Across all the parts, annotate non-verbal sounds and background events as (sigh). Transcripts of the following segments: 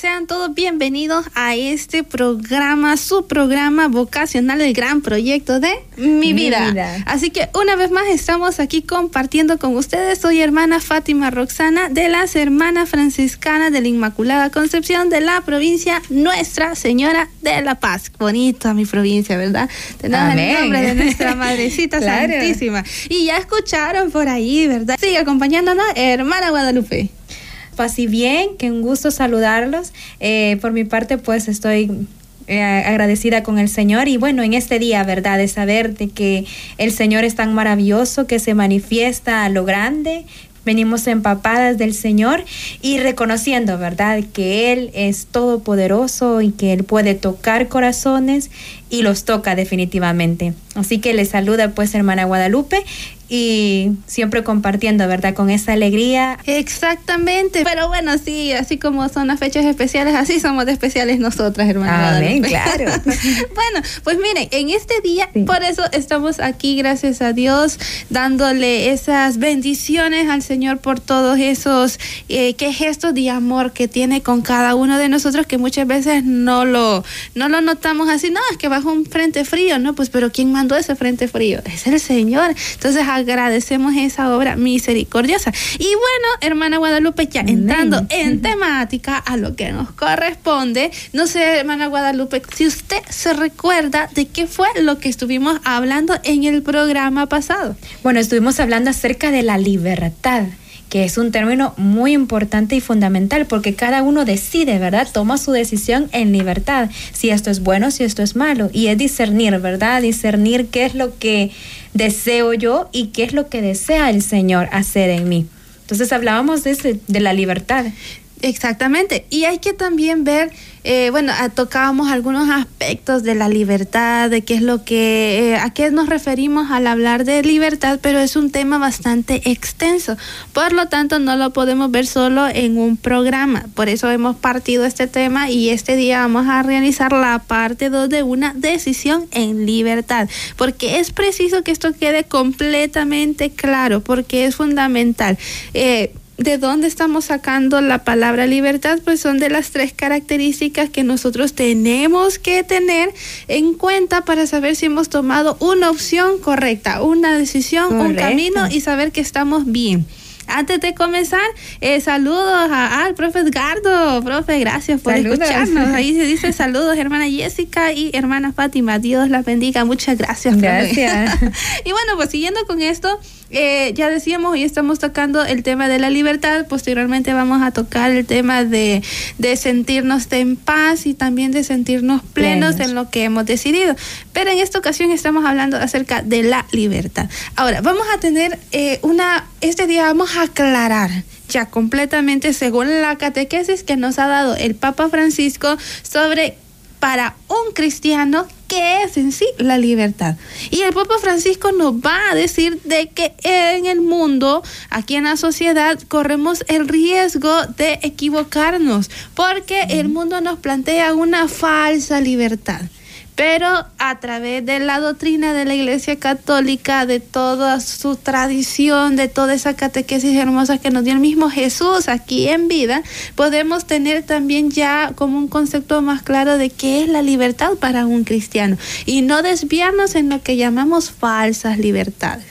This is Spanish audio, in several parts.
Sean todos bienvenidos a este programa, su programa vocacional, el gran proyecto de mi vida. Así que una vez más estamos aquí compartiendo con ustedes. Soy hermana Fátima Roxana de las Hermanas Franciscanas de la Inmaculada Concepción de la provincia Nuestra Señora de la Paz. Bonito mi provincia, ¿verdad? Tenemos el nombre de nuestra (laughs) Madrecita Santísima. Y ya escucharon por ahí, ¿verdad? Sigue acompañándonos, hermana Guadalupe así bien, que un gusto saludarlos. Eh, por mi parte, pues estoy eh, agradecida con el Señor y bueno, en este día, ¿verdad? De saber de que el Señor es tan maravilloso, que se manifiesta a lo grande. Venimos empapadas del Señor y reconociendo, ¿verdad? Que Él es todopoderoso y que Él puede tocar corazones y los toca definitivamente. Así que le saluda pues hermana Guadalupe y siempre compartiendo, ¿verdad? Con esa alegría. Exactamente. Pero bueno, sí, así como son las fechas especiales, así somos de especiales nosotras, hermana. Amén, (laughs) claro. (laughs) bueno, pues miren, en este día, por eso estamos aquí, gracias a Dios, dándole esas bendiciones al Señor por todos esos eh, que gestos de amor que tiene con cada uno de nosotros, que muchas veces no lo, no lo notamos así, no, es que un frente frío, ¿no? Pues, pero ¿quién mandó ese frente frío? Es el Señor. Entonces, agradecemos esa obra misericordiosa. Y bueno, hermana Guadalupe, ya entrando en temática a lo que nos corresponde, no sé, hermana Guadalupe, si usted se recuerda de qué fue lo que estuvimos hablando en el programa pasado. Bueno, estuvimos hablando acerca de la libertad que es un término muy importante y fundamental porque cada uno decide, ¿verdad? Toma su decisión en libertad, si esto es bueno, si esto es malo. Y es discernir, ¿verdad? Discernir qué es lo que deseo yo y qué es lo que desea el Señor hacer en mí. Entonces hablábamos de, de la libertad. Exactamente. Y hay que también ver, eh, bueno, tocábamos algunos aspectos de la libertad, de qué es lo que, eh, a qué nos referimos al hablar de libertad, pero es un tema bastante extenso. Por lo tanto, no lo podemos ver solo en un programa. Por eso hemos partido este tema y este día vamos a realizar la parte 2 de una decisión en libertad. Porque es preciso que esto quede completamente claro, porque es fundamental. Eh, ¿De dónde estamos sacando la palabra libertad? Pues son de las tres características que nosotros tenemos que tener en cuenta para saber si hemos tomado una opción correcta, una decisión, un camino y saber que estamos bien. Antes de comenzar, eh, saludos al profe Edgardo. Profe, gracias por escucharnos. (laughs) Ahí se dice saludos, hermana Jessica y hermana Fátima. Dios las bendiga. Muchas gracias. Gracias. (laughs) y bueno, pues siguiendo con esto, eh, ya decíamos, hoy estamos tocando el tema de la libertad. Posteriormente vamos a tocar el tema de, de sentirnos en paz y también de sentirnos plenos, en lo que hemos decidido. Pero en esta ocasión estamos hablando acerca de la libertad. Ahora, vamos a tener eh, una, este día vamos a aclarar ya completamente según la catequesis que nos ha dado el Papa Francisco sobre para un cristiano qué es en sí la libertad. Y el Papa Francisco nos va a decir de que en el mundo, aquí en la sociedad, corremos el riesgo de equivocarnos, porque el mundo nos plantea una falsa libertad pero a través de la doctrina de la Iglesia Católica, de toda su tradición, de toda esa catequesis hermosa que nos dio el mismo Jesús aquí en vida, podemos tener también ya como un concepto más claro de qué es la libertad para un cristiano y no desviarnos en lo que llamamos falsas libertades.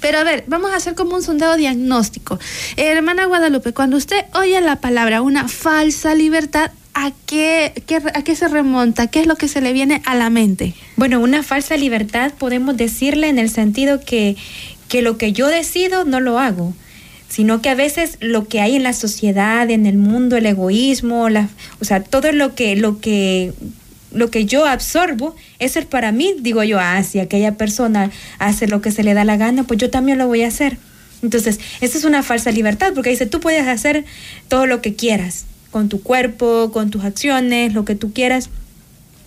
Pero a ver, vamos a hacer como un sondeo diagnóstico. hermana Guadalupe, cuando usted oye la palabra una falsa libertad, ¿a qué, ¿a qué se remonta? ¿Qué es lo que se le viene a la mente? Bueno, una falsa libertad podemos decirle en el sentido que, que lo que yo decido no lo hago sino que a veces lo que hay en la sociedad, en el mundo, el egoísmo, la, o sea, todo lo que, lo que, lo que yo absorbo, eso es para mí, digo yo, ah, si aquella persona hace lo que se le da la gana, pues yo también lo voy a hacer. Entonces, esa es una falsa libertad, porque dice, tú puedes hacer todo lo que quieras, con tu cuerpo, con tus acciones, lo que tú quieras,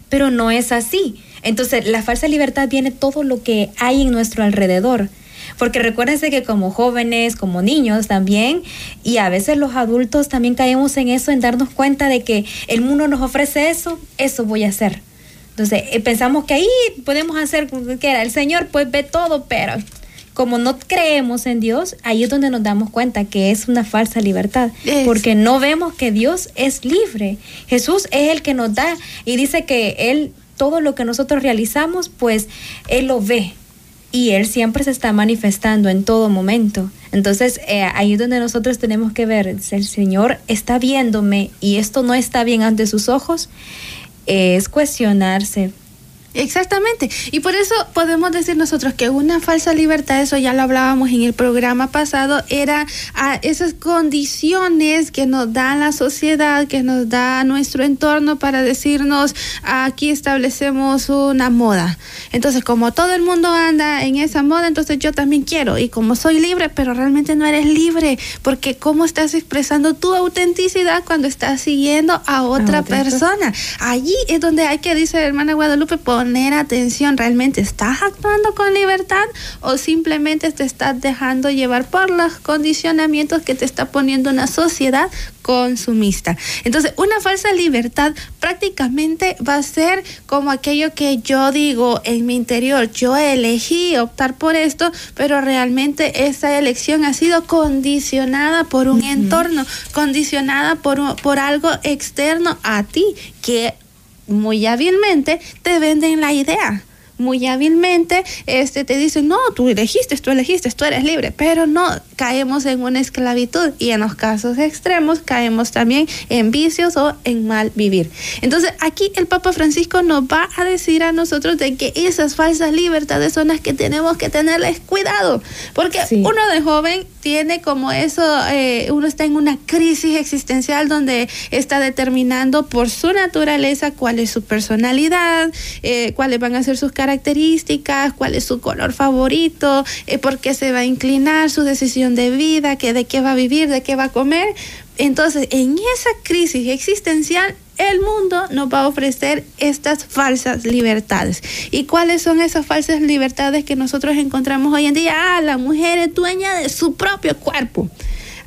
pero no es así. Entonces, la falsa libertad viene todo lo que hay en nuestro alrededor. Porque recuérdense que como jóvenes, como niños también, y a veces los adultos también caemos en eso, en darnos cuenta de que el mundo nos ofrece eso, eso voy a hacer. Entonces, eh, pensamos que ahí podemos hacer, que el Señor pues ve todo, pero como no creemos en Dios, ahí es donde nos damos cuenta que es una falsa libertad, porque no vemos que Dios es libre. Jesús es el que nos da y dice que Él, todo lo que nosotros realizamos, pues Él lo ve y Él siempre se está manifestando en todo momento. Entonces, eh, ahí es donde nosotros tenemos que ver, el Señor está viéndome y esto no está bien ante sus ojos, es cuestionarse, Exactamente. Y por eso podemos decir nosotros que una falsa libertad, eso ya lo hablábamos en el programa pasado, era a esas condiciones que nos da la sociedad, que nos da nuestro entorno para decirnos, aquí establecemos una moda. Entonces, como todo el mundo anda en esa moda, entonces yo también quiero. Y como soy libre, pero realmente no eres libre, porque ¿cómo estás expresando tu autenticidad cuando estás siguiendo a otra, persona? Allí es donde hay que, dice hermana Guadalupe, poner atención, ¿realmente estás actuando con libertad o simplemente te estás dejando llevar por los condicionamientos que te está poniendo una sociedad consumista? Entonces, una falsa libertad prácticamente va a ser como aquello que yo digo en mi interior, yo elegí optar por esto, pero realmente esa elección ha sido condicionada por un entorno, condicionada por, por algo externo a ti, que muy hábilmente te venden la idea muy hábilmente este, te dicen, no, tú elegiste, tú elegiste, tú eres libre, pero no, caemos en una esclavitud y en los casos extremos caemos también en vicios o en mal vivir. Entonces aquí el Papa Francisco nos va a decir a nosotros de que esas falsas libertades son las que tenemos que tenerles cuidado, porque uno de joven tiene como eso, eh, uno está en una crisis existencial donde está determinando por su naturaleza cuál es su personalidad, eh, cuáles van a ser sus características, cuál es su color favorito, eh, por qué se va a inclinar, su decisión de vida, que de qué va a vivir, de qué va a comer. Entonces, en esa crisis existencial, el mundo nos va a ofrecer estas falsas libertades. ¿Y cuáles son esas falsas libertades que nosotros encontramos hoy en día? Ah, la mujer es dueña de su propio cuerpo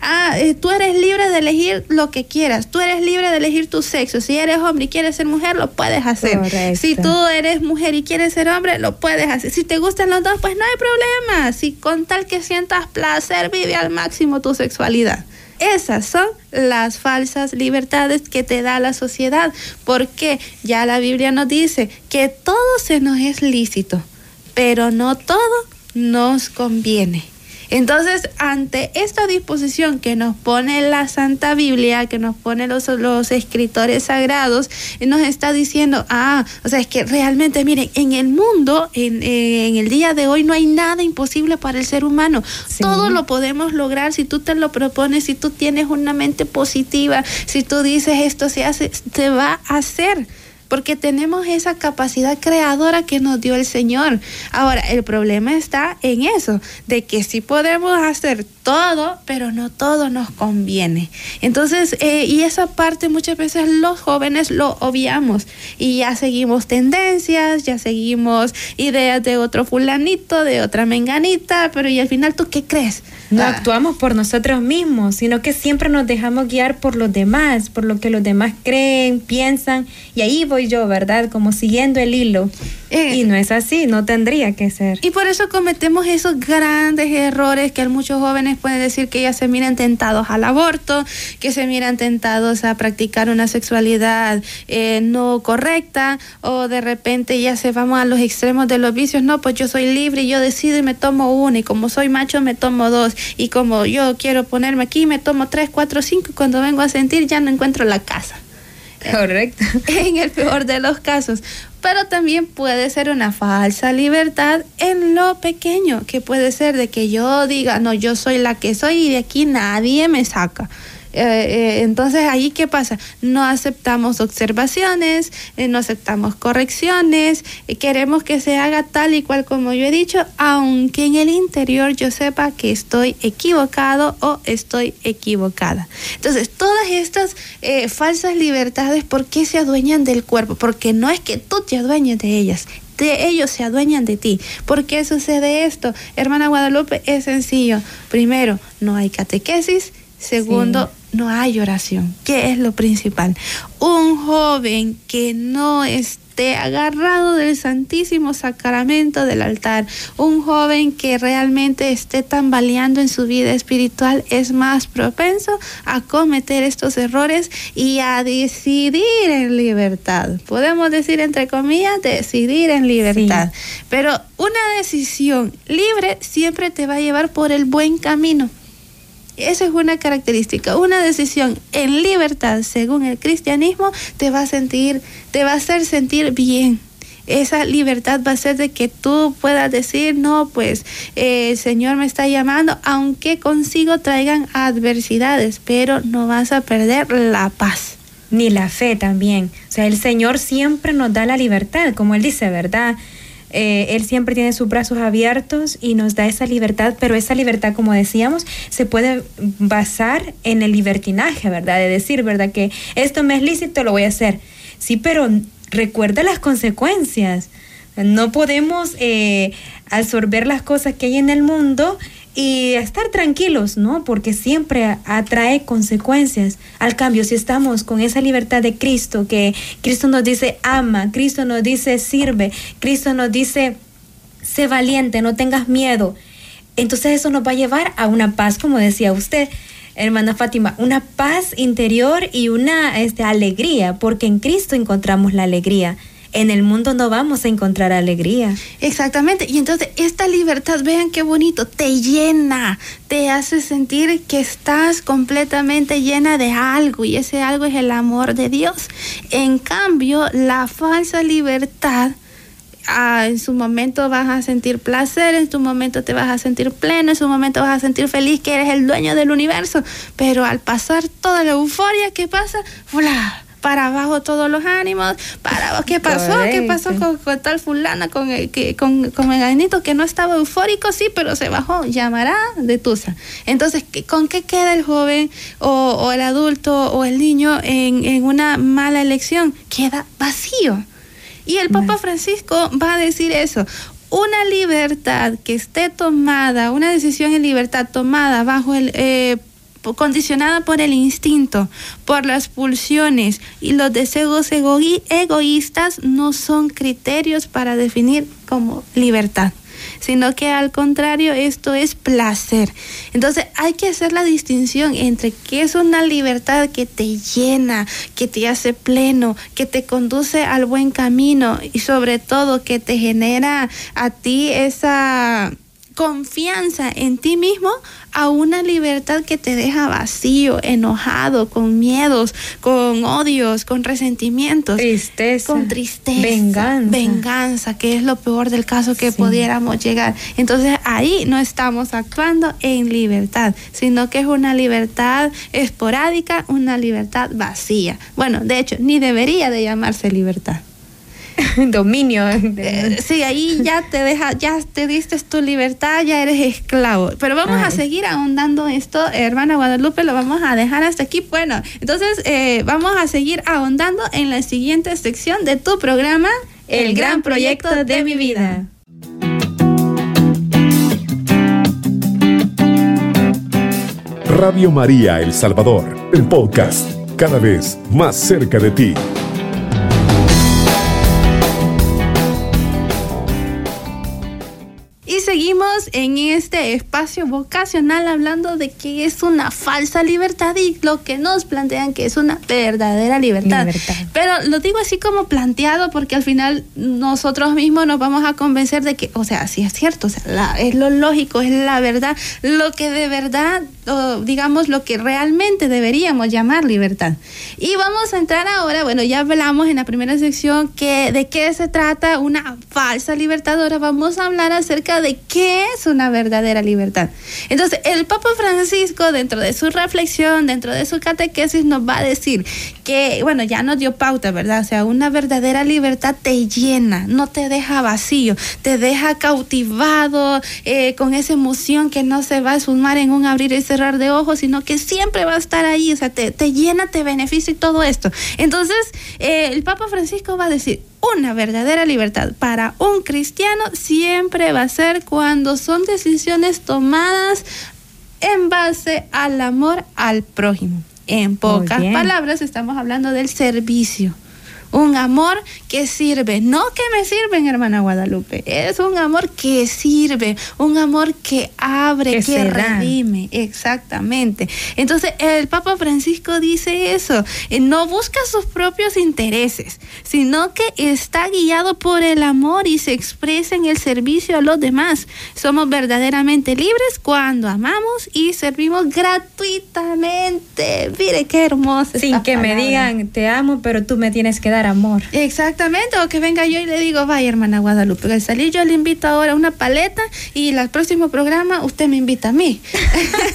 ah, eh, tú eres libre de elegir lo que quieras, tú eres libre de elegir tu sexo, si eres hombre y quieres ser mujer, lo puedes hacer. Si tú eres mujer y quieres ser hombre, lo puedes hacer. Si te gustan los dos, pues no hay problema. Si con tal que sientas placer, vive al máximo tu sexualidad. Esas son las falsas libertades que te da la sociedad, porque ya la Biblia nos dice que todo se nos es lícito, pero no todo nos conviene. Entonces, ante esta disposición que nos pone la Santa Biblia, que nos pone los, los escritores sagrados, nos está diciendo, ah, o sea, es que realmente, miren, en el mundo, en, en el día de hoy, no hay nada imposible para el ser humano. Todo lo podemos lograr si tú te lo propones, si tú tienes una mente positiva, si tú dices esto se hace, se va a hacer porque tenemos esa capacidad creadora que nos dio el Señor. Ahora, el problema está en eso, de que sí podemos hacer todo, pero no todo nos conviene. Entonces, eh, y esa parte muchas veces los jóvenes lo obviamos y ya seguimos tendencias, ya seguimos ideas de otro fulanito, de otra menganita, pero y al final tú qué crees? No ah. actuamos por nosotros mismos, sino que siempre nos dejamos guiar por los demás, por lo que los demás creen, piensan, y ahí voy yo, ¿verdad? Como siguiendo el hilo. Eh, y no es así, no tendría que ser. Y por eso cometemos esos grandes errores que muchos jóvenes pueden decir que ya se miran tentados al aborto, que se miran tentados a practicar una sexualidad eh, no correcta, o de repente ya se vamos a los extremos de los vicios. No, pues yo soy libre y yo decido y me tomo uno, y como soy macho me tomo dos, y como yo quiero ponerme aquí me tomo tres, cuatro, cinco, y cuando vengo a sentir ya no encuentro la casa. (laughs) Correcto. En el peor de los casos. Pero también puede ser una falsa libertad en lo pequeño, que puede ser de que yo diga, no, yo soy la que soy y de aquí nadie me saca. Eh, eh, entonces ahí qué pasa? No aceptamos observaciones, eh, no aceptamos correcciones, queremos que se haga tal y cual como yo he dicho, aunque en el interior yo sepa que estoy equivocado o estoy equivocada. Entonces todas estas falsas libertades, ¿por qué se adueñan del cuerpo? Porque no es que tú te adueñes de ellas, de ellos se adueñan de ti. ¿Por qué sucede esto? Hermana Guadalupe, es sencillo. Primero, no hay catequesis. Segundo, no hay oración, que es lo principal. Un joven que no esté agarrado del Santísimo Sacramento del altar, un joven que realmente esté tambaleando en su vida espiritual es más propenso a cometer estos errores y a decidir en libertad. Podemos decir entre comillas, decidir en libertad. Pero una decisión libre siempre te va a llevar por el buen camino esa es una característica. Una decisión en libertad, según el cristianismo, te va a sentir, te va a hacer sentir bien esa libertad va a ser de que tú puedas decir, no, pues eh, el Señor me está llamando, aunque consigo traigan adversidades, pero no vas a perder la paz. Ni la fe también. O sea, el Señor siempre nos da la libertad, como Él dice, ¿verdad? Eh, él siempre tiene sus brazos abiertos y nos da esa libertad, pero esa libertad, como decíamos, se puede basar en el libertinaje, ¿verdad? De decir, ¿verdad? Que esto me es lícito, lo voy a hacer. Sí, pero recuerda las consecuencias. No podemos eh, absorber las cosas que hay en el mundo y estar tranquilos, ¿no? Porque siempre atrae consecuencias. Al cambio, si estamos con esa libertad de Cristo, que Cristo nos dice ama, Cristo nos dice sirve, Cristo nos dice sé valiente, no tengas miedo, entonces eso nos va a llevar a una paz, como decía usted, hermana Fátima, una paz interior y una este, alegría, porque en Cristo encontramos la alegría en el mundo no vamos a encontrar alegría. Exactamente. Y entonces esta libertad, vean qué bonito, te llena, te hace sentir que estás completamente llena de algo y ese algo es el amor de Dios. En cambio, la falsa libertad... Ah, en su momento vas a sentir placer, en su momento te vas a sentir pleno, en su momento vas a sentir feliz que eres el dueño del universo, pero al pasar toda la euforia, ¿qué pasa? ¡Fula! Para abajo todos los ánimos, para abajo, ¿qué pasó? ¿Qué pasó con, tal fulana, con el, que, con, con el que no estaba eufórico? Sí, pero se bajó, llamará de Tusa. Entonces, ¿con qué queda el joven o, el adulto o el niño en, en una mala elección? Queda vacío. Y el Papa Francisco va a decir eso una libertad que esté tomada, una decisión en libertad tomada bajo el eh, condicionada por el instinto, por las pulsiones y los deseos egoístas no son criterios para definir como libertad sino que al contrario esto es placer. Entonces hay que hacer la distinción entre qué es una libertad que te llena, que te hace pleno, que te conduce al buen camino y sobre todo que te genera a ti esa confianza en ti mismo a una libertad que te deja vacío, enojado, con miedos, con odios, con resentimientos, tristeza, con tristeza, venganza, venganza, que es lo peor del caso que pudiéramos llegar. Entonces ahí no estamos actuando en libertad, sino que es una libertad esporádica, una libertad vacía. Bueno, de hecho, ni debería de llamarse libertad. (laughs) dominio. Eh, sí, ahí (laughs) ya te deja, ya te diste tu libertad, ya eres esclavo. Pero vamos a seguir ahondando esto, hermana Guadalupe, lo vamos a dejar hasta aquí. Bueno, entonces eh, vamos a seguir ahondando en la siguiente sección de tu programa, El, gran proyecto de mi vida. Radio María El Salvador, el podcast, cada vez más cerca de ti. En este espacio vocacional hablando de que es una falsa libertad y lo que nos plantean que es una verdadera libertad. Pero lo digo así como planteado porque al final nosotros mismos nos vamos a convencer de que, o sea, sí es cierto, o sea, es lo lógico, es la verdad, lo que de verdad, digamos, lo que realmente deberíamos llamar libertad. Y vamos a entrar ahora, bueno, ya hablamos en la primera sección que de qué se trata una falsa libertad, ahora vamos a hablar acerca de qué es una verdadera libertad. Entonces, el Papa Francisco, dentro de su reflexión, dentro de su catequesis, nos va a decir que, bueno, ya nos dio pauta, ¿verdad? O sea, una verdadera libertad te llena, no te deja vacío, te deja cautivado eh, con esa emoción que no se va a sumar en un abrir y cerrar de ojos, sino que siempre va a estar ahí, o sea, te, te llena, te beneficia y todo esto. Entonces, eh, el Papa Francisco va a decir, una verdadera libertad para un cristiano siempre va a ser cuando son decisiones tomadas en base al amor al prójimo. En pocas palabras, estamos hablando del servicio un amor que sirve, no que me sirven, hermana Guadalupe, es un amor que sirve, un amor que abre, que, redime, exactamente. Entonces, el Papa Francisco dice eso, eh, no busca sus propios intereses, sino que está guiado por el amor y se expresa en el servicio a los demás. Somos verdaderamente libres cuando amamos y servimos gratuitamente. Mire qué hermoso. Sin que me digan, te amo, pero tú me tienes que dar amor. Exactamente, o que venga yo y le digo, vaya hermana Guadalupe, al salir yo le invito ahora una paleta y el próximo programa usted me invita a mí.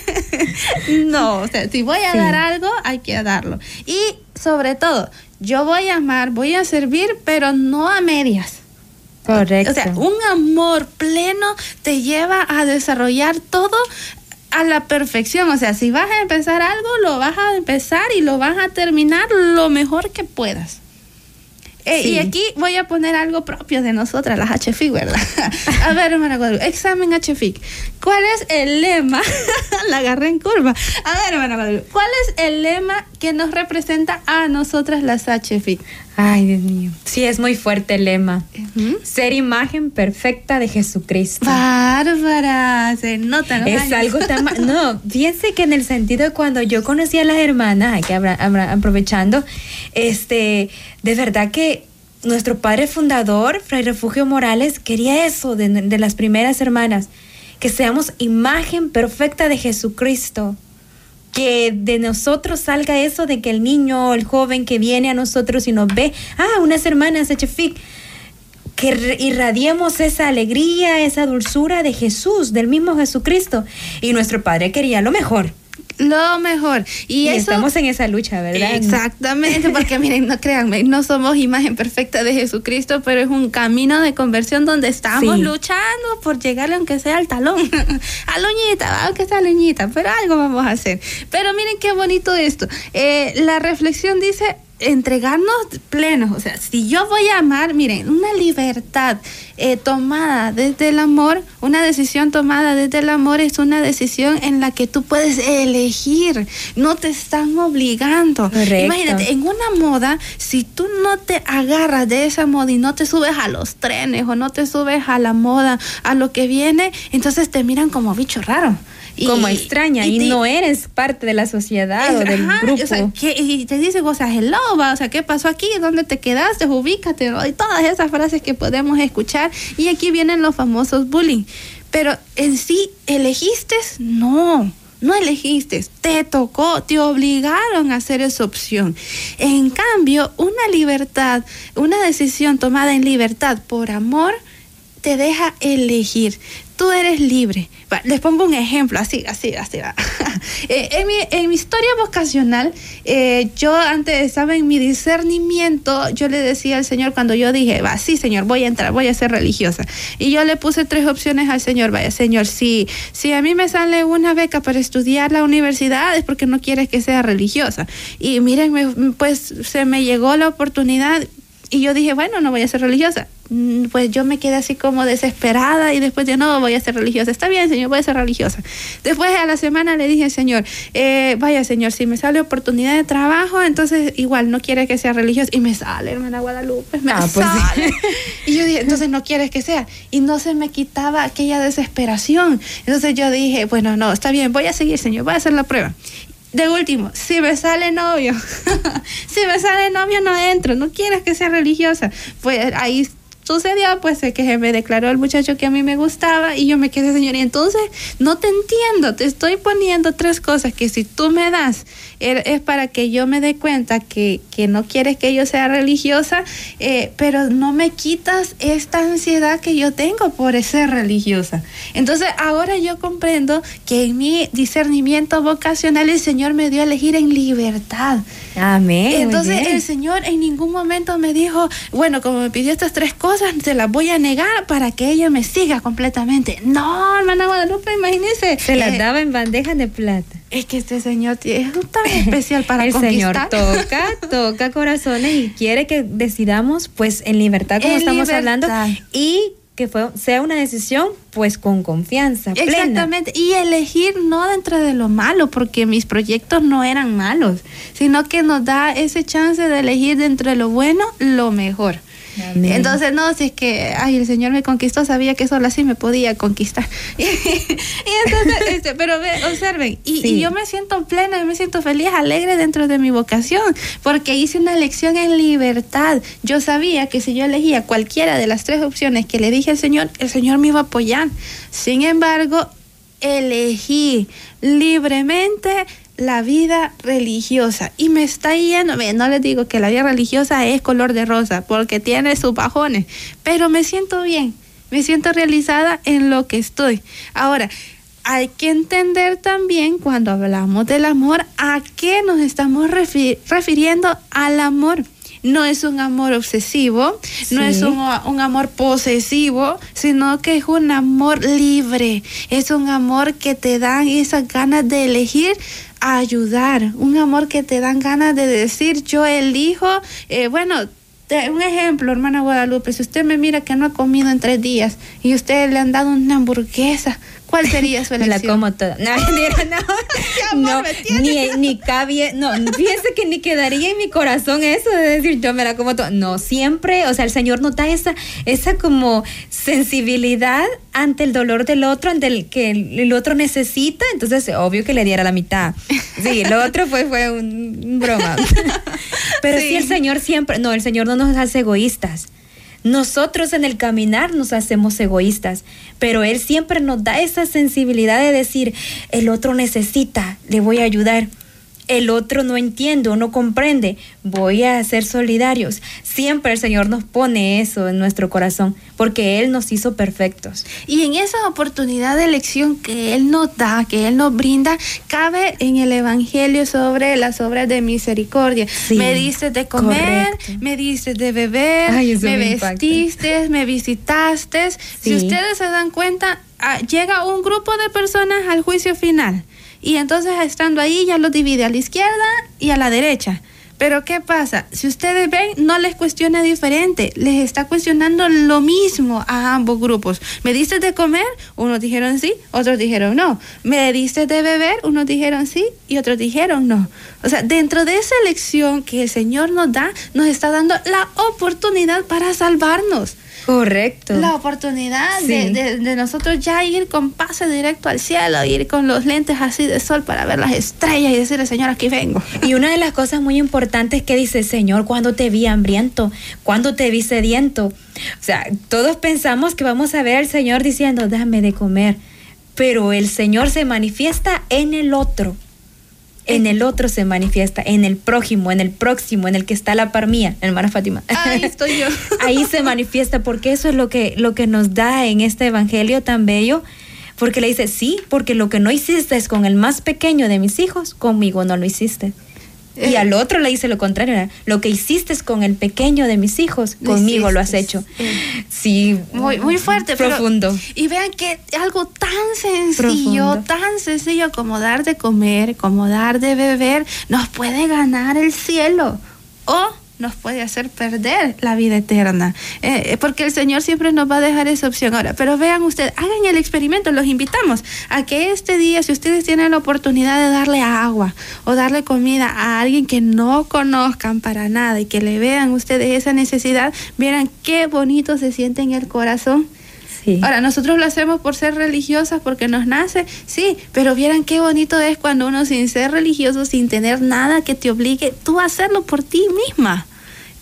(laughs) no, o sea, si voy a dar algo, hay que darlo. Y sobre todo, yo voy a amar, voy a servir, pero no a medias. Correcto. O sea, un amor pleno te lleva a desarrollar todo a la perfección. O sea, si vas a empezar algo, lo vas a empezar y lo vas a terminar lo mejor que puedas. Eh, y aquí voy a poner algo propio de nosotras, las HFIC, ¿verdad? (laughs) a ver, hermana Guadalupe, examen HFIC. ¿Cuál es el lema? (laughs) la agarré en curva. A ver, hermana Guadalupe, ¿cuál es el lema que nos representa a nosotras las HFIC? Ay, Dios mío. Sí, es muy fuerte el lema. Ser imagen perfecta de Jesucristo. Bárbara, se nota. ¿no? Es algo tan... no, (laughs) fíjense que en el sentido de cuando yo conocí a las hermanas, que aprovechando, este, de verdad que nuestro padre fundador, Fray Refugio Morales, quería eso de, de las primeras hermanas, que seamos imagen perfecta de Jesucristo que de nosotros salga eso de que el niño o el joven que viene a nosotros y nos ve, ah, unas hermanas de Chefik, que irradiemos esa alegría, esa dulzura de Jesús, del mismo Jesucristo. Y nuestro Padre quería lo mejor lo mejor. Y, estamos en esa lucha, ¿verdad? Exactamente, porque miren, no créanme, no somos imagen perfecta de Jesucristo, pero es un camino de conversión donde estamos luchando por llegarle aunque sea al talón, (laughs) a la uñita, aunque sea a la uñita, pero algo vamos a hacer. Pero miren qué bonito esto. Eh, la reflexión dice, entregarnos plenos. O sea, si yo voy a amar, miren, una libertad eh, tomada desde el amor, una decisión tomada desde el amor es una decisión en la que tú puedes elegir, no te están obligando. Imagínate, en una moda, si tú no te agarras de esa moda y no te subes a los trenes o no te subes a la moda, a lo que viene, entonces te miran como bicho raro como extraña y, no eres parte de la sociedad o del grupo. y te dice, o sea, hello, o sea, ¿qué pasó aquí? ¿Dónde te quedaste? Ubícate, y todas esas frases que podemos escuchar. Y aquí vienen los famosos bullying. Pero en sí, ¿elegiste? No. No elegiste, te tocó, te obligaron a hacer esa opción. En cambio, una libertad, una decisión tomada en libertad por amor, te deja elegir tú eres libre. Les pongo un ejemplo, así, así, así. (laughs) Eh, en, mi, en, mi, historia vocacional, eh, yo antes estaba en mi discernimiento, yo le decía al Señor cuando yo dije, va, sí, Señor, voy a entrar, voy a ser religiosa. Y yo le puse tres opciones al Señor, vaya, Señor, si, si a mí me sale una beca para estudiar la universidad es porque no quieres que sea religiosa. Y miren, pues se me llegó la oportunidad y yo dije, bueno, no voy a ser religiosa. Mm, pues yo me quedé así como desesperada y después yo no voy a ser religiosa. Está bien, Señor, voy a ser religiosa. Después a la semana le dije, Señor, eh, vaya, Señor, si me sale oportunidad de trabajo, entonces igual no quiere que sea religiosa. Y me sale, hermana Guadalupe, me ah, pues sale. y yo dije, entonces no quieres que sea. Y no se me quitaba aquella desesperación. Entonces yo dije, bueno, no, está bien, voy a seguir, Señor, voy a hacer la prueba. De último, si me sale novio, (laughs) si me sale novio no entro, no quieres que sea religiosa, pues ahí sucedió pues que se me declaró el muchacho que a mí me gustaba y yo me quedé señor y entonces no te entiendo te estoy poniendo tres cosas que si tú me das er, es para que yo me dé cuenta que, que no quieres que yo sea religiosa eh, pero no me quitas esta ansiedad que yo tengo por ser religiosa entonces ahora yo comprendo que en mi discernimiento vocacional el Señor me dio a elegir en libertad Amén. entonces el Señor en ningún momento me dijo bueno como me pidió estas tres cosas se las voy a negar para que ella me siga completamente. No, hermana Guadalupe, imagínese. Se las eh, daba en bandeja de plata. Es que este señor es tan especial para (laughs) El señor toca, toca corazones y quiere que decidamos pues en libertad como estamos hablando y que fue, sea una decisión pues con confianza. Exactamente, y elegir no dentro de lo malo, porque mis proyectos no eran malos, sino que nos da ese chance de elegir dentro de lo bueno lo mejor. Entonces, no, si es que, ay, el Señor me conquistó, sabía que solo así me podía conquistar. (laughs) y entonces, este, pero ve, observen, y, yo me siento plena, yo me siento feliz, alegre dentro de mi vocación, porque hice una elección en libertad. Yo sabía que si yo elegía cualquiera de las tres opciones que le dije al Señor, el Señor me iba a apoyar. Sin embargo, elegí libremente la vida religiosa y me está yendo, no les digo que la vida religiosa es color de rosa porque tiene sus bajones, pero me siento bien, me siento realizada en lo que estoy. Ahora, hay que entender también cuando hablamos del amor a qué nos estamos refiriendo al amor. No es un amor obsesivo, no es un, un, amor posesivo, sino que es un amor libre, es un amor que te da esas ganas de elegir ayudar, un amor que te dan ganas de decir, yo elijo, eh, bueno, un ejemplo, hermana Guadalupe, si usted me mira que no ha comido en tres días y usted le han dado una hamburguesa, ¿Cuál sería su (laughs) elección? La como toda. No, (laughs) no, (laughs) no ni, ni cabie, no, fíjense que ni quedaría en mi corazón eso de decir yo me la como toda. No, siempre, o sea, el Señor nota esa, esa como sensibilidad ante el dolor del otro, ante el que el, otro necesita, entonces obvio que le diera la mitad. Sí, lo otro fue, fue un, broma. Pero sí. sí el Señor siempre, no, el Señor no nos hace egoístas. Nosotros en el caminar nos hacemos egoístas, pero Él siempre nos da esa sensibilidad de decir, el otro necesita, le voy a ayudar el otro no entiende o no comprende, voy a ser solidarios. Siempre el Señor nos pone eso en nuestro corazón, porque Él nos hizo perfectos. Y en esa oportunidad de elección que Él nos da, que Él nos brinda, cabe en el Evangelio sobre las obras de misericordia. me diste de comer, me diste de beber, me, vestiste, me visitaste. Si ustedes se dan cuenta, llega un grupo de personas al juicio final y entonces estando ahí ya los divide a la izquierda y a la derecha. Pero ¿qué pasa? Si ustedes ven, no les cuestiona diferente, les está cuestionando lo mismo a ambos grupos. ¿Me diste de comer? Unos dijeron sí, otros dijeron no. ¿Me diste de beber? Unos dijeron sí y otros dijeron no. O sea, dentro de esa elección que el Señor nos da, nos está dando la oportunidad para salvarnos. Correcto. La oportunidad de, nosotros ya ir con pase directo al cielo, ir con los lentes así de sol para ver las estrellas y decirle, Señor, aquí vengo. Y una de las cosas muy importantes que dice, Señor, cuando te vi hambriento, cuando te vi sediento. O sea, todos pensamos que vamos a ver al Señor diciendo, dame de comer, pero el Señor se manifiesta en el otro en el otro se manifiesta, en el prójimo, en el próximo, en el que está la par mía, hermana Fátima. Ahí estoy yo. (laughs) Ahí se manifiesta, porque eso es lo que, lo que nos da en este evangelio tan bello. Porque le dice, sí, porque lo que no hiciste es con el más pequeño de mis hijos, conmigo no lo hiciste. Y eh. al otro le dice lo contrario, lo que hiciste es con el pequeño de mis hijos, conmigo lo has hecho. Sí, muy, muy fuerte, profundo. y vean que algo tan sencillo, tan sencillo como dar de comer, como dar de beber, nos puede ganar el cielo. O nos puede hacer perder la vida eterna. Eh, eh, porque el Señor siempre nos va a dejar esa opción ahora. Pero vean ustedes, hagan el experimento, los invitamos a que este día, si ustedes tienen la oportunidad de darle agua o darle comida a alguien que no conozcan para nada y que le vean ustedes esa necesidad, vieran qué bonito se siente en el corazón Ahora, nosotros lo hacemos por ser religiosas, porque nos nace, sí, pero vieran qué bonito es cuando uno sin ser religioso, sin tener nada que te obligue, tú a hacerlo por ti misma.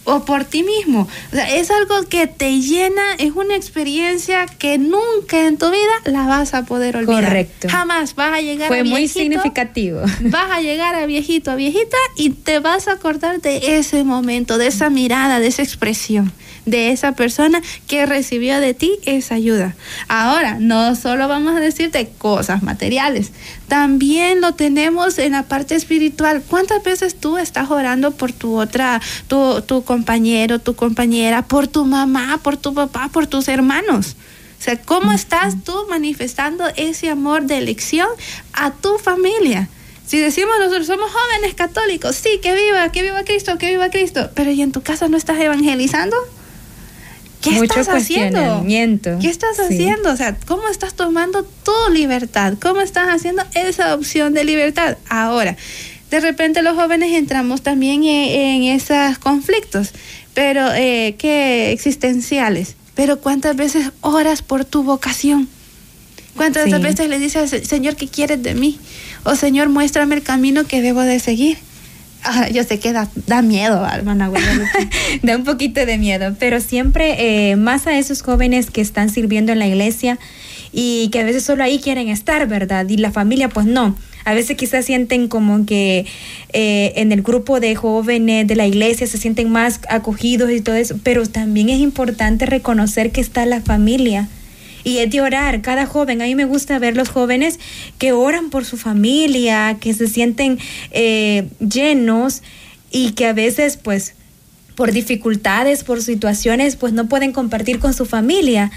o por ti mismo. O sea, es algo que te llena, es una experiencia que nunca en tu vida la vas a poder olvidar. Correcto. Jamás vas a llegar Fue a muy viejito, significativo. Vas a llegar a viejito, a viejita y te vas a acordar de ese momento, de esa mirada, de esa expresión de esa persona que recibió de ti esa ayuda. Ahora, no solo vamos a decirte cosas materiales, también lo tenemos en la parte espiritual. ¿Cuántas veces tú estás orando por tu otra, tu, tu compañero, tu compañera, por tu mamá, por tu papá, por tus hermanos? O sea, ¿cómo estás tú manifestando ese amor de elección a tu familia? Si decimos nosotros somos jóvenes católicos, sí, que viva, que viva Cristo, que viva Cristo, pero ¿y en tu casa no estás evangelizando? ¿Qué Mucho estás haciendo? ¿Qué estás Sí. haciendo? O sea, ¿cómo estás tomando tu libertad? ¿Cómo estás haciendo esa opción de libertad? Ahora, de repente los jóvenes entramos también en, en esos conflictos, pero eh, que existenciales. Pero ¿cuántas veces oras por tu vocación? ¿Cuántas Sí. veces le dices, Señor, ¿qué quieres de mí? O Señor, muéstrame el camino que debo de seguir. Ah, yo sé que da, da miedo, hermana (laughs) da un poquito de miedo, pero siempre eh, más a esos jóvenes que están sirviendo en la iglesia y que a veces solo ahí quieren estar, ¿verdad? Y la familia, pues no. A veces quizás sienten como que eh, en el grupo de jóvenes de la iglesia se sienten más acogidos y todo eso, pero también es importante reconocer que está la familia. Y es de orar, cada joven, a mí me gusta ver los jóvenes que oran por su familia, que se sienten eh, llenos y que a veces pues por dificultades, por situaciones, pues no pueden compartir con su familia.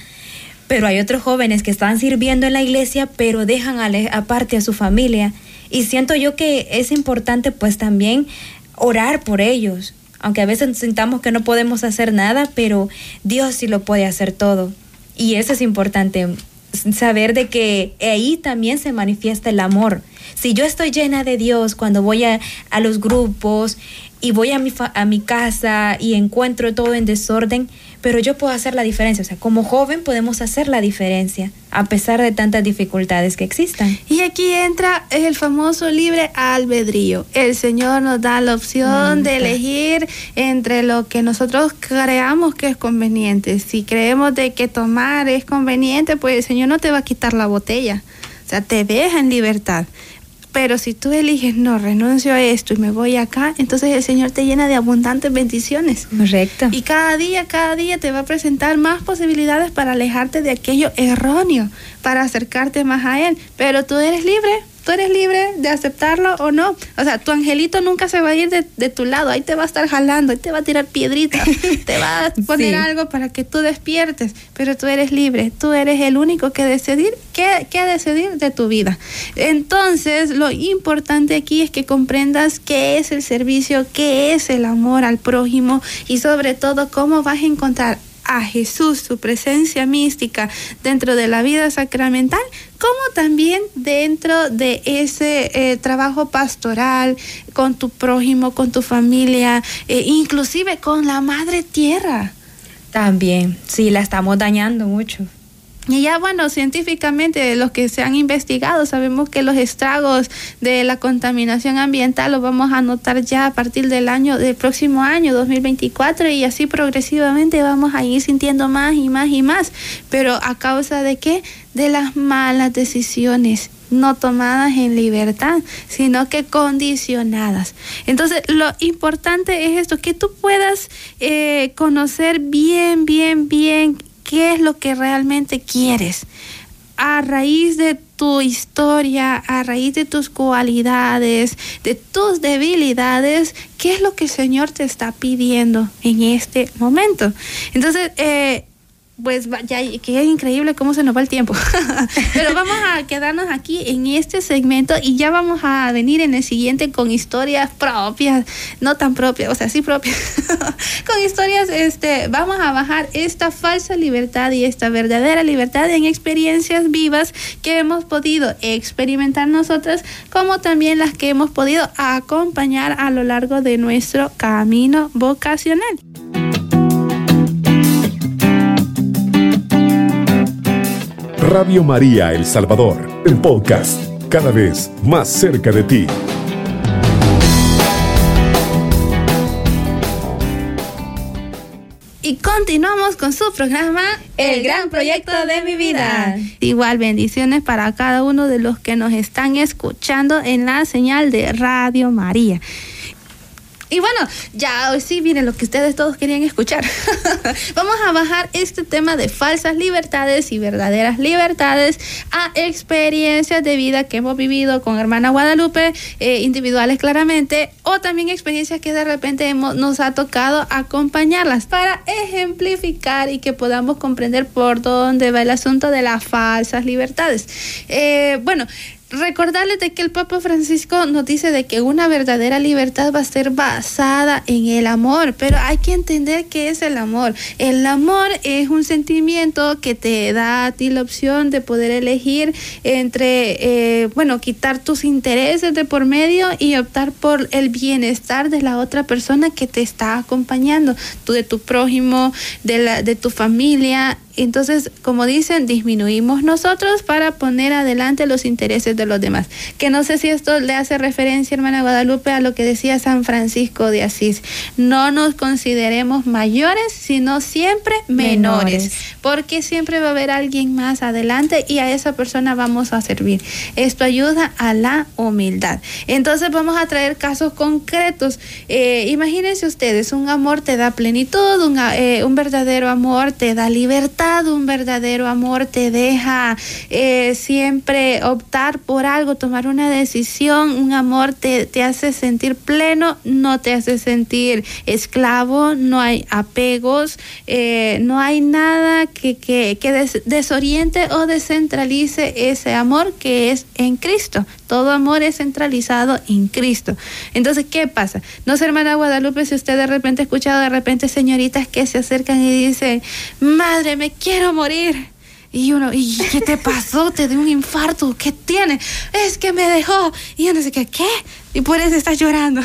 Pero hay otros jóvenes que están sirviendo en la iglesia, pero dejan aparte a su familia. Y siento yo que es importante pues también orar por ellos. Aunque a veces sintamos que no podemos hacer nada, pero Dios sí lo puede hacer todo. Y eso es importante, saber de que ahí también se manifiesta el amor. Si yo estoy llena de Dios cuando voy a, a los grupos y voy a mi, a mi casa y encuentro todo en desorden, pero yo puedo hacer la diferencia. O sea, como joven podemos hacer la diferencia a pesar de tantas dificultades que existan. Y aquí entra el famoso libre albedrío. El Señor nos da la opción de elegir entre lo que nosotros creamos que es conveniente. Si creemos de que tomar es conveniente, pues el Señor no te va a quitar la botella. O sea, te deja en libertad. Pero si tú eliges, no, renuncio a esto y me voy acá, entonces el Señor te llena de abundantes bendiciones. Correcto. Y cada día, cada día te va a presentar más posibilidades para alejarte de aquello erróneo, para acercarte más a Él. Pero tú eres libre, tú eres libre de aceptarlo o no. O sea, tu angelito nunca se va a ir de, de tu lado, ahí te va a estar jalando, ahí te va a tirar piedritas, (laughs) te va a poner Sí. algo para que tú despiertes. Pero tú eres libre, tú eres el único que decidir qué, qué decidir de tu vida. Entonces, lo importante aquí es que comprendas qué es el servicio, qué es el amor al prójimo y sobre todo cómo vas a encontrar a Jesús, su presencia mística dentro de la vida sacramental, como también dentro de ese eh, trabajo pastoral con tu prójimo, con tu familia, eh, inclusive con la madre tierra. También, sí, la estamos dañando mucho. Y ya bueno, científicamente los que se han investigado sabemos que los estragos de la contaminación ambiental los vamos a notar ya a partir del año del próximo año 2024 y así progresivamente vamos a ir sintiendo más y más y más, pero a causa de qué? De las malas decisiones no tomadas en libertad, sino que condicionadas. Entonces, lo importante es esto, que tú puedas eh, conocer bien, bien, bien qué es lo que realmente quieres. A raíz de tu historia, a raíz de tus cualidades, de tus debilidades, qué es lo que el Señor te está pidiendo en este momento. Entonces, eh, pues ya que es increíble cómo se nos va el tiempo. (laughs) Pero vamos a quedarnos aquí en este segmento y ya vamos a venir en el siguiente con historias propias, no tan propias, o sea, sí propias. (laughs) con historias, este, vamos a bajar esta falsa libertad y esta verdadera libertad en experiencias vivas que hemos podido experimentar nosotras, como también las que hemos podido acompañar a lo largo de nuestro camino vocacional. Radio María El Salvador, el podcast, cada vez más cerca de ti. continuamos con su programa El gran proyecto de mi vida. Igual bendiciones para cada uno de los que nos están escuchando en la señal de Radio María. Y bueno, ya hoy sí viene lo que ustedes todos querían escuchar. (laughs) Vamos a bajar este tema de falsas libertades y verdaderas libertades a experiencias de vida que hemos vivido con hermana Guadalupe, eh, individuales claramente, o también experiencias que de repente nos ha tocado acompañarlas para ejemplificar y que podamos comprender por dónde va el asunto de las falsas libertades. Eh, bueno, recordarles de que el Papa Francisco nos dice de que una verdadera libertad va a ser basada en el amor, pero hay que entender qué es el amor. El amor es un sentimiento que te da a ti la opción de poder elegir entre, eh, bueno, quitar tus intereses de por medio y optar por el bienestar de la otra persona que te está acompañando, de tu prójimo, de, la, de tu familia, entonces, como dicen, disminuimos nosotros para poner adelante los intereses de los demás. Que no sé si esto le hace referencia, hermana Guadalupe, a lo que decía San Francisco de Asís. No nos consideremos mayores, sino siempre menores, porque siempre va a haber alguien más adelante y a esa persona vamos a servir. Esto ayuda a la humildad. Entonces vamos a traer casos concretos. Eh, imagínense ustedes, un amor te da plenitud, un, eh, un verdadero amor te da libertad un verdadero amor te deja eh, siempre optar por algo, tomar una decisión. Un amor te, te, hace sentir pleno, no te hace sentir esclavo, no hay apegos, eh, no hay nada que, que, que desoriente o descentralice ese amor que es en Cristo. Todo amor es centralizado en Cristo. Entonces, ¿qué pasa? No sé, hermana Guadalupe, si usted de repente ha escuchado de repente señoritas que se acercan y dicen, madre, me quiero morir. Y uno, ¿y qué te pasó? ¿Te dio un infarto? ¿Qué tiene? Es que me dejó. Y uno dice, ¿qué? Y por eso estás llorando.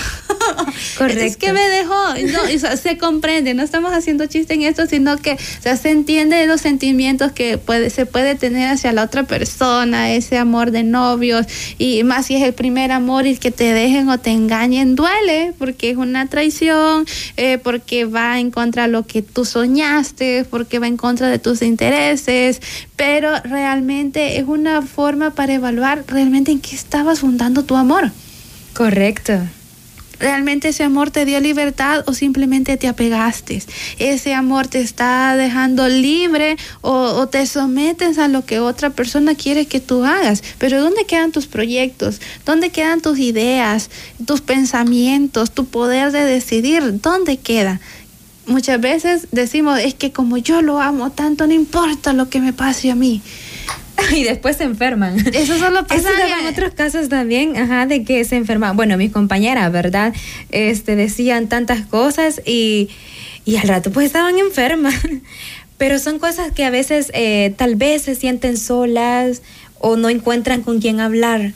Correcto. (laughs) Es que me dejó. No, se comprende, no estamos haciendo chiste en esto, sino que se entiende los sentimientos que puede, se puede tener hacia la otra persona, ese amor de novios, y más si es el primer amor y que te dejen o te engañen, duele, porque es una traición, eh, porque va en contra de lo que tú soñaste, porque va en contra de tus intereses, pero realmente es una forma para evaluar realmente en qué estabas fundando tu amor. Correcto. ¿Realmente ese amor te dio libertad o simplemente te apegaste? ¿Ese amor te está dejando libre o, te sometes a lo que otra persona quiere que tú hagas? Pero ¿dónde quedan tus proyectos? ¿Dónde quedan tus ideas, tus pensamientos, tu poder de decidir? ¿Dónde queda? Muchas veces decimos, es que como yo lo amo tanto, no importa lo que me pase a mí. (laughs) y después se enferman. Eso solo (laughs) pasa en otros casos también, ajá, de que se enferman. Bueno, mis compañeras, ¿verdad? Este, decían tantas cosas y, y al rato pues estaban enfermas. (laughs) Pero son cosas que a veces eh, tal vez se sienten solas o no encuentran con quién hablar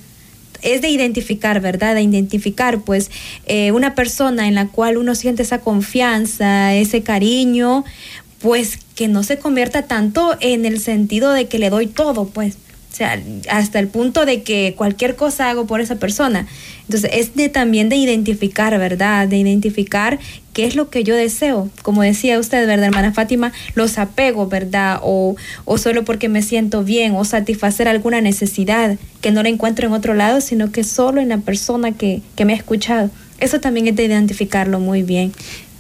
es de identificar, ¿verdad? De identificar, pues, eh, una persona en la cual uno siente esa confianza, ese cariño, pues que no se convierta tanto en el sentido de que le doy todo, pues. O sea, hasta el punto de que cualquier cosa hago por esa persona. Entonces, es también de identificar, ¿verdad? De identificar qué es lo que yo deseo. Como decía usted, ¿verdad, hermana Fátima? Los apego, ¿verdad? O, o solo porque me siento bien, o satisfacer alguna necesidad que no la encuentro en otro lado, sino que solo en la persona que, que me ha escuchado. Eso también es de identificarlo muy bien.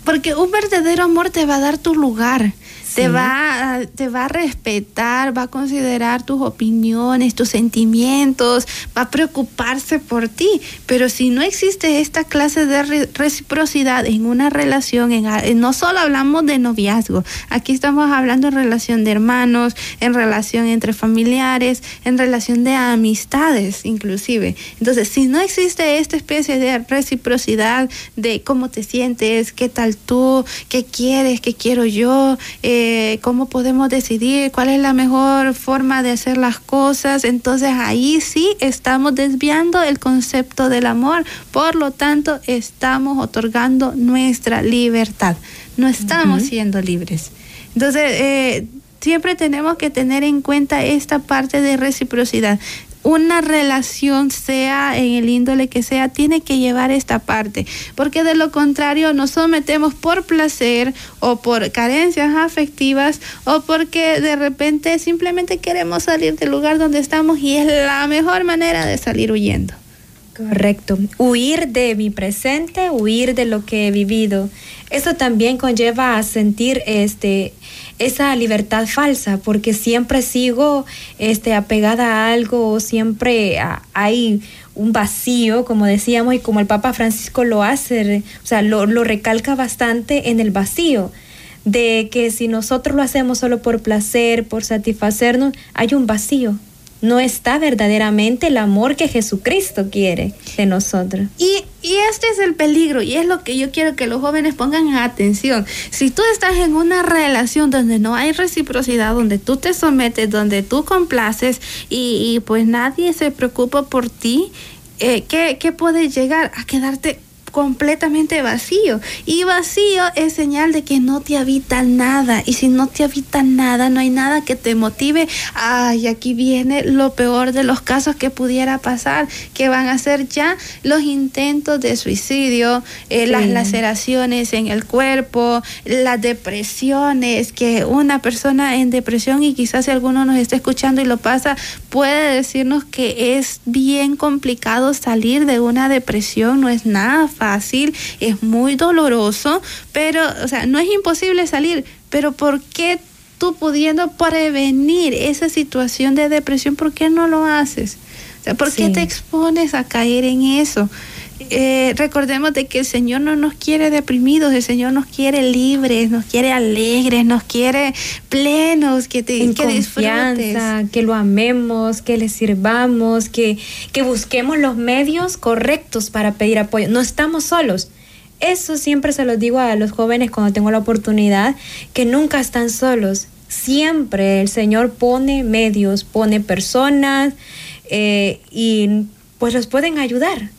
Porque un verdadero amor te va a dar tu lugar. Te, va, te va a respetar, va a considerar tus opiniones, tus sentimientos, va a preocuparse por ti. Pero si no existe esta clase de reciprocidad en una relación, en, no solo hablamos de noviazgo, aquí estamos hablando en relación de hermanos, en relación entre familiares, en relación de amistades inclusive. Entonces, si no existe esta especie de reciprocidad de cómo te sientes, qué tal tú, qué quieres, qué quiero yo, eh, cómo podemos decidir cuál es la mejor forma de hacer las cosas. Entonces ahí sí estamos desviando el concepto del amor. Por lo tanto, estamos otorgando nuestra libertad. No estamos siendo libres. Entonces, eh, siempre tenemos que tener en cuenta esta parte de reciprocidad una relación, sea en el índole que sea, tiene que llevar esta parte, porque de lo contrario nos sometemos por placer o por carencias afectivas o porque de repente simplemente queremos salir del lugar donde estamos y es la mejor manera de salir huyendo. Correcto. Huir de mi presente, huir de lo que he vivido. Eso también conlleva a sentir este esa libertad falsa, porque siempre sigo este, apegada a algo, siempre hay un vacío, como decíamos, y como el Papa Francisco lo hace, o sea, lo, lo recalca bastante en el vacío de que si nosotros lo hacemos solo por placer, por satisfacernos, hay un vacío no está verdaderamente el amor que Jesucristo quiere de nosotros. Y, y, este es el peligro y es lo que yo quiero que los jóvenes pongan atención. Si tú estás en una relación donde no hay reciprocidad, donde tú te sometes, donde tú complaces y, pues nadie se preocupa por ti, eh, ¿qué, ¿qué puede llegar? A quedarte completamente vacío. Y vacío es señal de que no te habita nada. Y si no te habita nada, no hay nada que te motive. Ay, aquí viene lo peor de los casos que pudiera pasar, que van a ser ya los intentos de suicidio, eh, las laceraciones en el cuerpo, las depresiones, que una persona en depresión y quizás si alguno nos está escuchando y lo pasa, puede decirnos que es bien complicado salir de una depresión, no es nada fácil fácil, es muy doloroso, pero, o sea, no es imposible salir, pero ¿por qué tú pudiendo prevenir esa situación de depresión, por qué no lo haces? O sea, ¿por qué te expones a caer en eso? Eh, recordemos de que el Señor no nos quiere deprimidos, el Señor nos quiere libres, nos quiere alegres, nos quiere plenos, que, te, que disfrutes. que lo amemos, que le sirvamos, que, que busquemos los medios correctos para pedir apoyo. No estamos solos. Eso siempre se lo digo a los jóvenes cuando tengo la oportunidad, que nunca están solos. Siempre el Señor pone medios, pone personas eh, y pues los pueden ayudar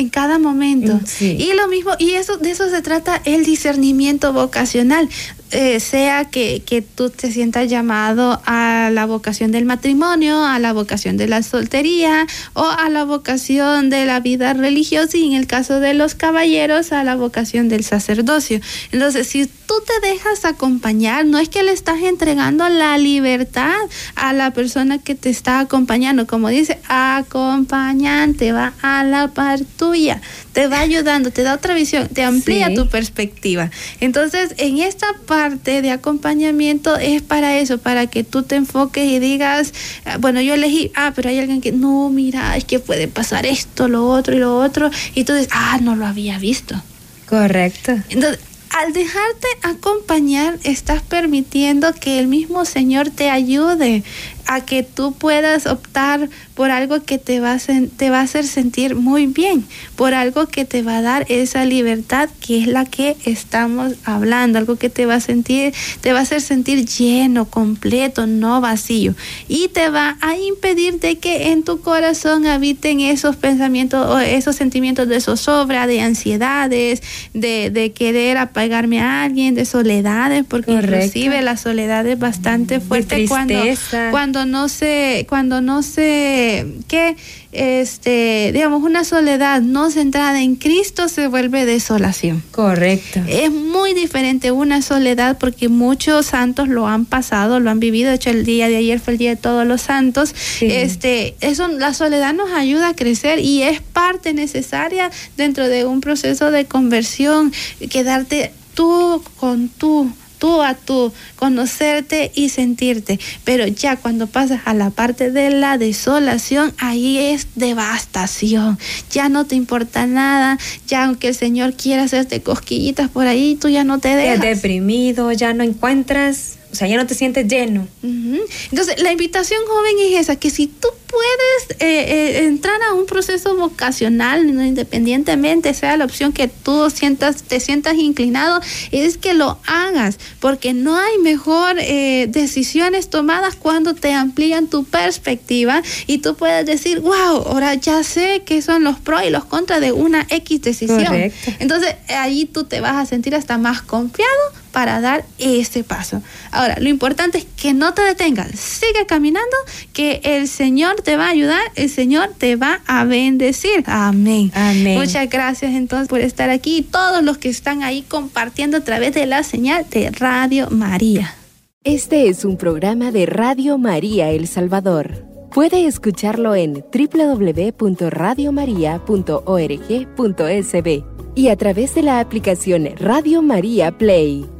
en cada momento. Mm, y lo mismo, y eso de eso se trata el discernimiento vocacional. Eh, sea que, que, tú te sientas llamado a la vocación del matrimonio, a la vocación de la soltería o a la vocación de la vida religiosa y en el caso de los caballeros a la vocación del sacerdocio. Entonces, si tú te dejas acompañar, no es que le estás entregando la libertad a la persona que te está acompañando, como dice, acompañante, va a la par tuya te va ayudando, te da otra visión, te amplía tu perspectiva. Entonces, en esta parte de acompañamiento es para eso, para que tú te enfoques y digas, ah, bueno, yo elegí, ah, pero hay alguien que, no, mira, es que puede pasar esto, lo otro y lo otro, y tú dices, ah, no lo había visto. Correcto. Entonces, al dejarte acompañar, estás permitiendo que el mismo Señor te ayude a que tú puedas optar por algo que te va, a, te va a hacer sentir muy bien, por algo que te va a dar esa libertad que es la que estamos hablando, algo que te va a sentir, te va a hacer sentir lleno, completo, no vacío. Y te va a impedir de que en tu corazón habiten esos pensamientos o esos sentimientos de zozobra, de ansiedades, de, de querer apagarme a alguien, de soledades, porque inclusive la soledad es bastante fuerte cuando, cuando no se, cuando no se, que, este, digamos, una soledad no centrada en Cristo se vuelve desolación. Correcto. Es muy diferente una soledad porque muchos santos lo han pasado, lo han vivido. De hecho, el día de ayer fue el día de todos los santos. Este, eso, la soledad nos ayuda a crecer y es parte necesaria dentro de un proceso de conversión. Quedarte tú con tú tú a tú, conocerte y sentirte. Pero ya cuando pasas a la parte de la desolación, ahí es devastación. Ya no te importa nada, ya aunque el Señor quiera hacerte cosquillitas por ahí, tú ya no te dejas. deprimido, ya no encuentras o sea, ya no te sientes lleno. Entonces, la invitación joven es esa, que si tú puedes eh, eh, entrar a un proceso vocacional, independientemente sea la opción que tú sientas, te sientas inclinado, es que lo hagas, porque no hay mejor eh, decisiones tomadas cuando te amplían tu perspectiva y tú puedes decir, wow, ahora ya sé qué son los pros y los contras de una X decisión. Entonces, ahí tú te vas a sentir hasta más confiado para dar ese paso. Ahora, lo importante es que no te detengas, sigue caminando, que el Señor te va a ayudar, el Señor te va a bendecir. Amén. Amén. Muchas gracias entonces por estar aquí y todos los que están ahí compartiendo a través de la señal de Radio María. Este es un programa de Radio María El Salvador. Puede escucharlo en www.radiomaria.org.sb y a través de la aplicación Radio María Play.